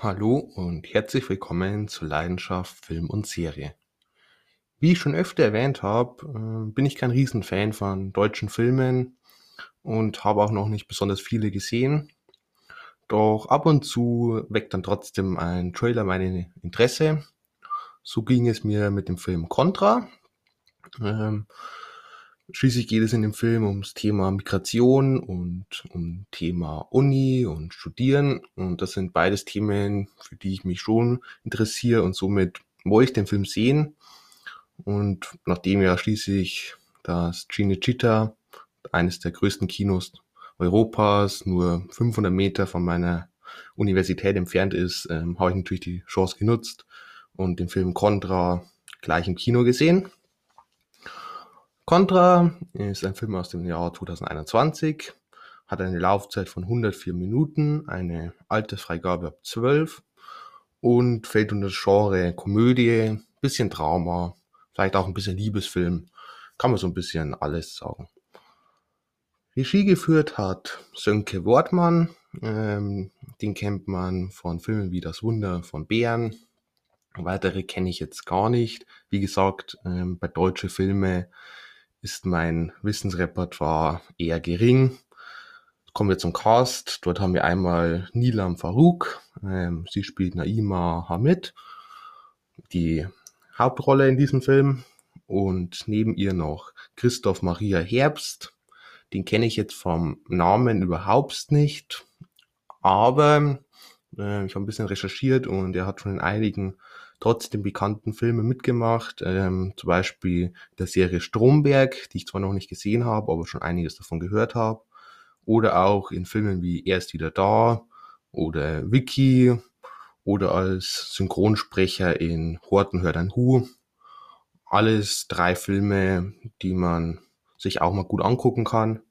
Hallo und herzlich willkommen zu Leidenschaft Film und Serie. Wie ich schon öfter erwähnt habe, äh, bin ich kein Riesenfan von deutschen Filmen und habe auch noch nicht besonders viele gesehen. Doch ab und zu weckt dann trotzdem ein Trailer mein Interesse. So ging es mir mit dem Film Contra. Ähm, Schließlich geht es in dem Film ums Thema Migration und um Thema Uni und Studieren. Und das sind beides Themen, für die ich mich schon interessiere und somit wollte ich den Film sehen. Und nachdem ja schließlich das Cinecittà, eines der größten Kinos Europas, nur 500 Meter von meiner Universität entfernt ist, ähm, habe ich natürlich die Chance genutzt und den Film Contra gleich im Kino gesehen. Contra ist ein Film aus dem Jahr 2021, hat eine Laufzeit von 104 Minuten, eine Altersfreigabe ab 12 und fällt unter das Genre Komödie, bisschen Drama, vielleicht auch ein bisschen Liebesfilm, kann man so ein bisschen alles sagen. Regie geführt hat Sönke Wortmann, ähm, den kennt man von Filmen wie Das Wunder von Bären. Weitere kenne ich jetzt gar nicht. Wie gesagt, ähm, bei deutsche Filme ist mein Wissensrepertoire eher gering. Kommen wir zum Cast. Dort haben wir einmal Nilam Farouk. Ähm, sie spielt Naima Hamid, die Hauptrolle in diesem Film. Und neben ihr noch Christoph Maria Herbst. Den kenne ich jetzt vom Namen überhaupt nicht. Aber äh, ich habe ein bisschen recherchiert und er hat schon in einigen trotzdem bekannten Filme mitgemacht, ähm, zum Beispiel der Serie Stromberg, die ich zwar noch nicht gesehen habe, aber schon einiges davon gehört habe, oder auch in Filmen wie Er ist wieder da oder Vicky oder als Synchronsprecher in Horten hört ein Hu. Alles drei Filme, die man sich auch mal gut angucken kann.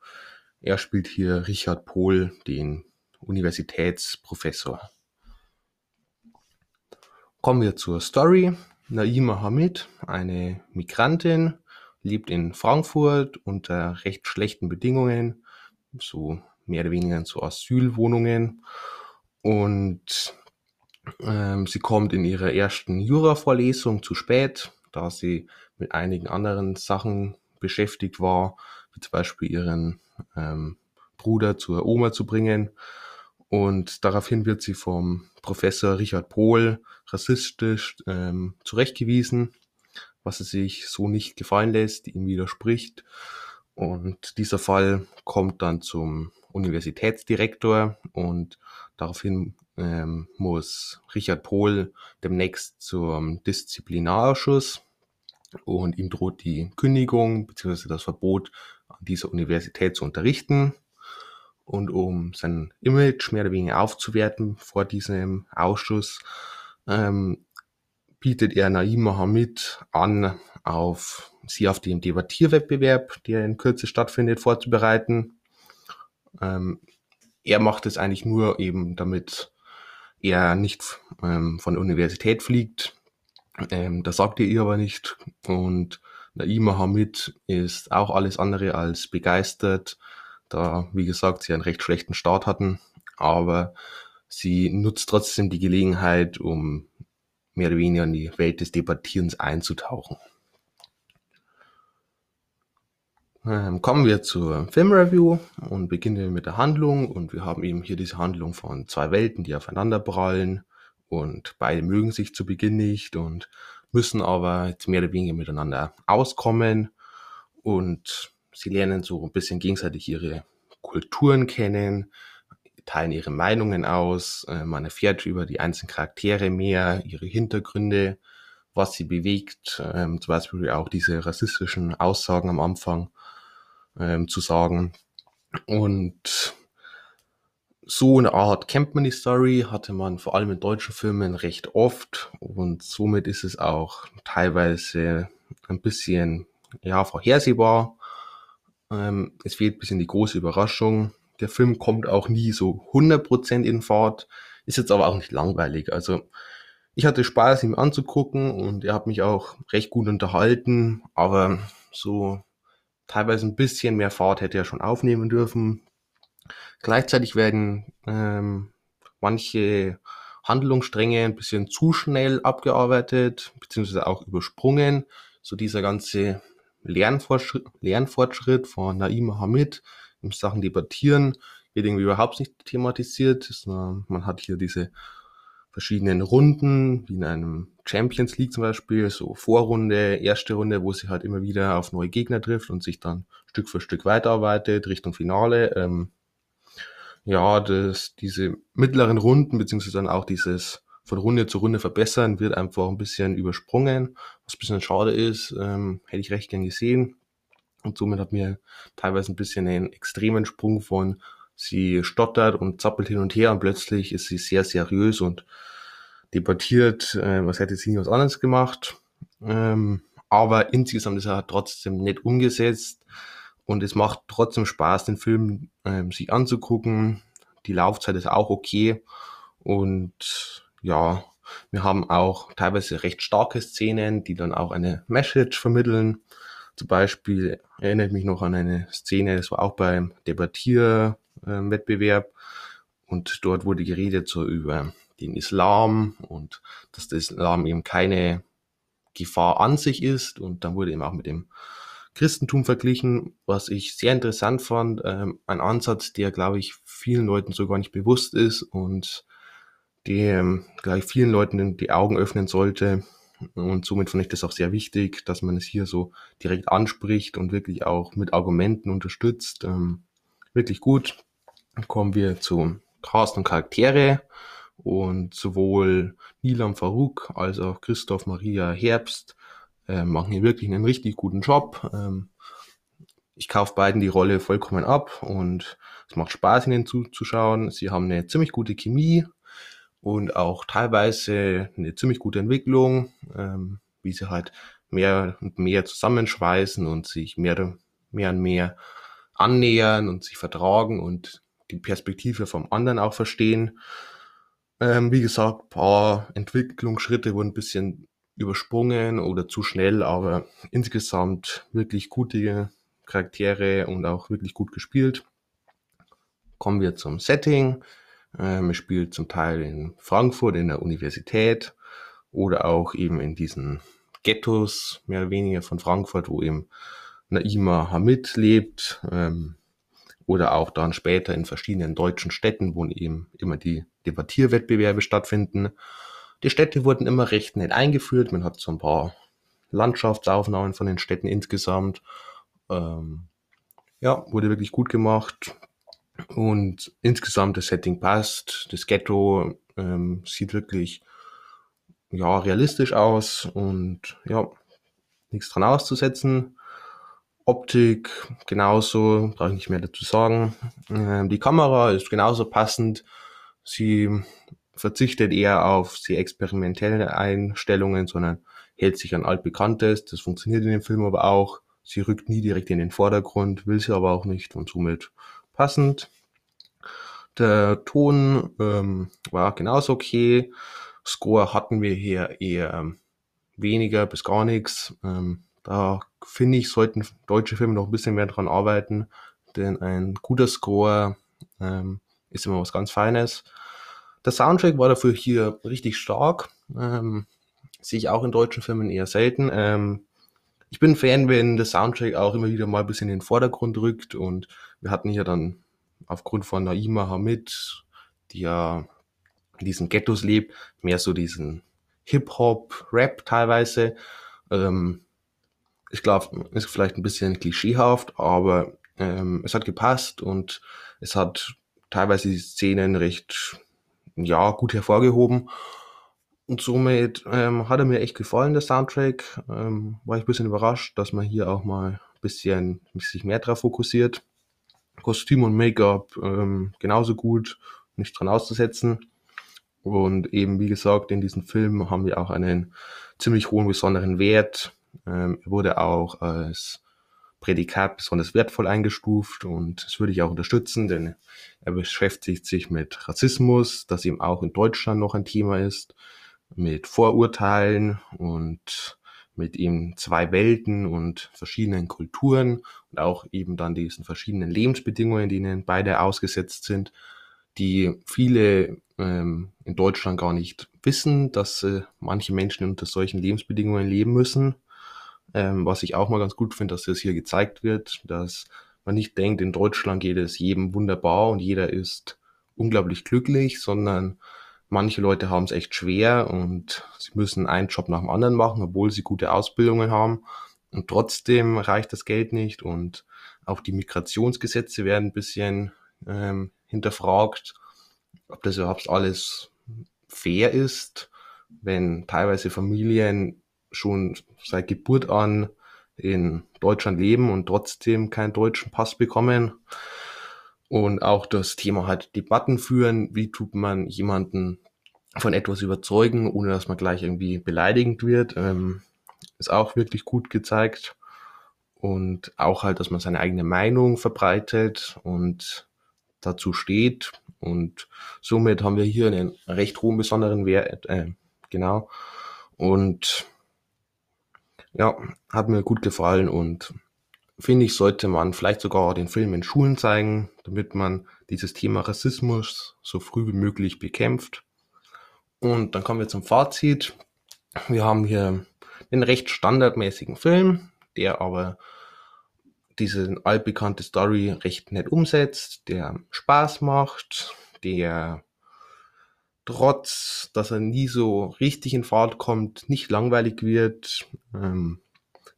Er spielt hier Richard Pohl, den Universitätsprofessor. Kommen wir zur Story. Naima Hamid, eine Migrantin, lebt in Frankfurt unter recht schlechten Bedingungen, so mehr oder weniger zu Asylwohnungen. Und ähm, sie kommt in ihrer ersten Jura-Vorlesung zu spät, da sie mit einigen anderen Sachen beschäftigt war, wie zum Beispiel ihren ähm, Bruder zur Oma zu bringen. Und daraufhin wird sie vom Professor Richard Pohl rassistisch ähm, zurechtgewiesen, was er sich so nicht gefallen lässt, ihm widerspricht. Und dieser Fall kommt dann zum Universitätsdirektor und daraufhin ähm, muss Richard Pohl demnächst zum Disziplinarausschuss und ihm droht die Kündigung bzw. das Verbot, an dieser Universität zu unterrichten. Und um sein Image mehr oder weniger aufzuwerten vor diesem Ausschuss, ähm, bietet er Naim Mohammed an, auf sie auf den Debattierwettbewerb, der in Kürze stattfindet, vorzubereiten. Ähm, er macht es eigentlich nur eben, damit er nicht ähm, von der Universität fliegt. Ähm, das sagt er ihr aber nicht. Und Naima Hamid ist auch alles andere als begeistert da, wie gesagt, sie einen recht schlechten Start hatten, aber sie nutzt trotzdem die Gelegenheit, um mehr oder weniger in die Welt des Debattierens einzutauchen. Ähm, kommen wir zur Filmreview und beginnen mit der Handlung. Und wir haben eben hier diese Handlung von zwei Welten, die aufeinander prallen. Und beide mögen sich zu Beginn nicht und müssen aber jetzt mehr oder weniger miteinander auskommen. Und Sie lernen so ein bisschen gegenseitig ihre Kulturen kennen, teilen ihre Meinungen aus, äh, man erfährt über die einzelnen Charaktere mehr, ihre Hintergründe, was sie bewegt, ähm, zum Beispiel auch diese rassistischen Aussagen am Anfang ähm, zu sagen. Und so eine Art man die Story, hatte man vor allem in deutschen Filmen recht oft und somit ist es auch teilweise ein bisschen ja vorhersehbar ähm, es fehlt ein bisschen die große Überraschung. Der Film kommt auch nie so 100% in Fahrt, ist jetzt aber auch nicht langweilig. Also ich hatte Spaß, ihm anzugucken und er hat mich auch recht gut unterhalten, aber so teilweise ein bisschen mehr Fahrt hätte er schon aufnehmen dürfen. Gleichzeitig werden ähm, manche Handlungsstränge ein bisschen zu schnell abgearbeitet, beziehungsweise auch übersprungen. So dieser ganze Lernfortschritt, von Naima Hamid in Sachen Debattieren wird irgendwie überhaupt nicht thematisiert. Man hat hier diese verschiedenen Runden, wie in einem Champions League zum Beispiel, so Vorrunde, erste Runde, wo sie halt immer wieder auf neue Gegner trifft und sich dann Stück für Stück weiterarbeitet Richtung Finale. Ähm, ja, das, diese mittleren Runden, beziehungsweise dann auch dieses von Runde zu Runde verbessern, wird einfach ein bisschen übersprungen, was ein bisschen schade ist, ähm, hätte ich recht gern gesehen. Und somit hat mir teilweise ein bisschen einen extremen Sprung von sie stottert und zappelt hin und her und plötzlich ist sie sehr seriös und debattiert, äh, was hätte sie nie was anderes gemacht. Ähm, aber insgesamt ist er trotzdem nett umgesetzt und es macht trotzdem Spaß, den Film ähm, sich anzugucken. Die Laufzeit ist auch okay und ja, wir haben auch teilweise recht starke Szenen, die dann auch eine Message vermitteln. Zum Beispiel erinnert mich noch an eine Szene, das war auch beim Debattierwettbewerb und dort wurde geredet so über den Islam und dass der Islam eben keine Gefahr an sich ist und dann wurde eben auch mit dem Christentum verglichen, was ich sehr interessant fand. Ähm, ein Ansatz, der, glaube ich, vielen Leuten so gar nicht bewusst ist und der, ähm, glaube ich, vielen Leuten die Augen öffnen sollte. Und somit fand ich das auch sehr wichtig, dass man es hier so direkt anspricht und wirklich auch mit Argumenten unterstützt. Ähm, wirklich gut. Dann kommen wir zu Cast und Charaktere. Und sowohl Nilam Farouk als auch Christoph Maria Herbst äh, machen hier wirklich einen richtig guten Job. Ähm, ich kaufe beiden die Rolle vollkommen ab und es macht Spaß, ihnen zuzuschauen. Sie haben eine ziemlich gute Chemie und auch teilweise eine ziemlich gute Entwicklung, ähm, wie sie halt mehr und mehr zusammenschweißen und sich mehr, mehr und mehr annähern und sich vertragen und die Perspektive vom anderen auch verstehen. Ähm, wie gesagt, paar Entwicklungsschritte wurden ein bisschen übersprungen oder zu schnell, aber insgesamt wirklich gute Charaktere und auch wirklich gut gespielt. Kommen wir zum Setting. Ähm, es spielt zum Teil in Frankfurt in der Universität oder auch eben in diesen Ghettos, mehr oder weniger von Frankfurt, wo eben Naima Hamid lebt. Ähm, oder auch dann später in verschiedenen deutschen Städten, wo eben immer die Debattierwettbewerbe stattfinden. Die Städte wurden immer recht nett eingeführt. Man hat so ein paar Landschaftsaufnahmen von den Städten insgesamt. Ähm, ja, wurde wirklich gut gemacht. Und insgesamt das Setting passt. Das Ghetto ähm, sieht wirklich ja, realistisch aus und ja, nichts dran auszusetzen. Optik genauso, brauche ich nicht mehr dazu sagen. Ähm, die Kamera ist genauso passend. Sie verzichtet eher auf sehr experimentelle Einstellungen, sondern hält sich an altbekanntes. Das funktioniert in dem Film aber auch. Sie rückt nie direkt in den Vordergrund, will sie aber auch nicht und somit passend. Der Ton ähm, war genauso okay. Score hatten wir hier eher ähm, weniger bis gar nichts. Ähm, da finde ich, sollten deutsche Filme noch ein bisschen mehr dran arbeiten, denn ein guter Score ähm, ist immer was ganz Feines. Der Soundtrack war dafür hier richtig stark. Ähm, sehe ich auch in deutschen Filmen eher selten. Ähm, ich bin Fan, wenn der Soundtrack auch immer wieder mal ein bisschen in den Vordergrund rückt und wir hatten hier dann aufgrund von Naima Hamid, die ja in diesen Ghettos lebt, mehr so diesen Hip-Hop, Rap teilweise. Ähm, ich glaube, ist vielleicht ein bisschen klischeehaft, aber ähm, es hat gepasst und es hat teilweise die Szenen recht ja, gut hervorgehoben. Und somit ähm, hat er mir echt gefallen, der Soundtrack. Ähm, war ich ein bisschen überrascht, dass man hier auch mal ein bisschen sich mehr drauf fokussiert. Kostüm und Make-up ähm, genauso gut, nicht dran auszusetzen. Und eben, wie gesagt, in diesem Film haben wir auch einen ziemlich hohen besonderen Wert. Ähm, er wurde auch als Prädikat besonders wertvoll eingestuft und das würde ich auch unterstützen, denn er beschäftigt sich mit Rassismus, das eben auch in Deutschland noch ein Thema ist, mit Vorurteilen und mit eben zwei Welten und verschiedenen Kulturen und auch eben dann diesen verschiedenen Lebensbedingungen, denen beide ausgesetzt sind, die viele ähm, in Deutschland gar nicht wissen, dass äh, manche Menschen unter solchen Lebensbedingungen leben müssen. Ähm, was ich auch mal ganz gut finde, dass das hier gezeigt wird, dass man nicht denkt, in Deutschland geht es jedem wunderbar und jeder ist unglaublich glücklich, sondern manche Leute haben es echt schwer und sie müssen einen Job nach dem anderen machen, obwohl sie gute Ausbildungen haben. Und trotzdem reicht das Geld nicht und auch die Migrationsgesetze werden ein bisschen ähm, hinterfragt, ob das überhaupt alles fair ist, wenn teilweise Familien schon seit Geburt an in Deutschland leben und trotzdem keinen deutschen Pass bekommen. Und auch das Thema halt Debatten führen, wie tut man jemanden von etwas überzeugen, ohne dass man gleich irgendwie beleidigend wird, ähm, ist auch wirklich gut gezeigt. Und auch halt, dass man seine eigene Meinung verbreitet und dazu steht. Und somit haben wir hier einen recht hohen besonderen Wert, äh, genau. Und ja, hat mir gut gefallen und finde ich, sollte man vielleicht sogar den Film in Schulen zeigen, damit man dieses Thema Rassismus so früh wie möglich bekämpft. Und dann kommen wir zum Fazit. Wir haben hier einen recht standardmäßigen Film, der aber diese altbekannte Story recht nett umsetzt, der Spaß macht, der trotz, dass er nie so richtig in Fahrt kommt, nicht langweilig wird. Ähm,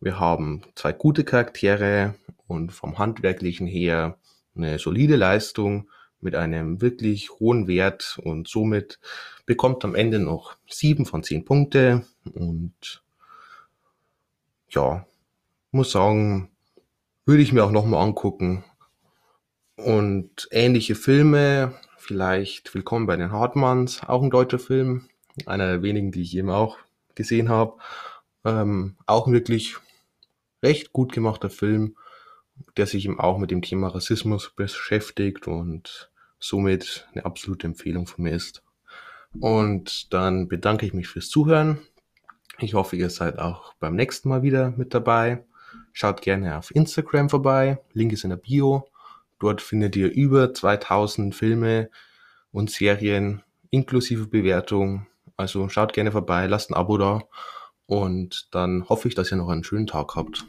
wir haben zwei gute Charaktere und vom handwerklichen her eine solide Leistung mit einem wirklich hohen Wert und somit bekommt am Ende noch sieben von zehn Punkte und ja, muss sagen, würde ich mir auch nochmal angucken. Und ähnliche Filme, vielleicht Willkommen bei den Hartmanns, auch ein deutscher Film, einer der wenigen, die ich eben auch gesehen habe. Ähm, auch wirklich recht gut gemachter Film, der sich eben auch mit dem Thema Rassismus beschäftigt und somit eine absolute Empfehlung von mir ist. Und dann bedanke ich mich fürs Zuhören. Ich hoffe, ihr seid auch beim nächsten Mal wieder mit dabei. Schaut gerne auf Instagram vorbei. Link ist in der Bio. Dort findet ihr über 2000 Filme und Serien inklusive Bewertung. Also schaut gerne vorbei, lasst ein Abo da und dann hoffe ich, dass ihr noch einen schönen Tag habt.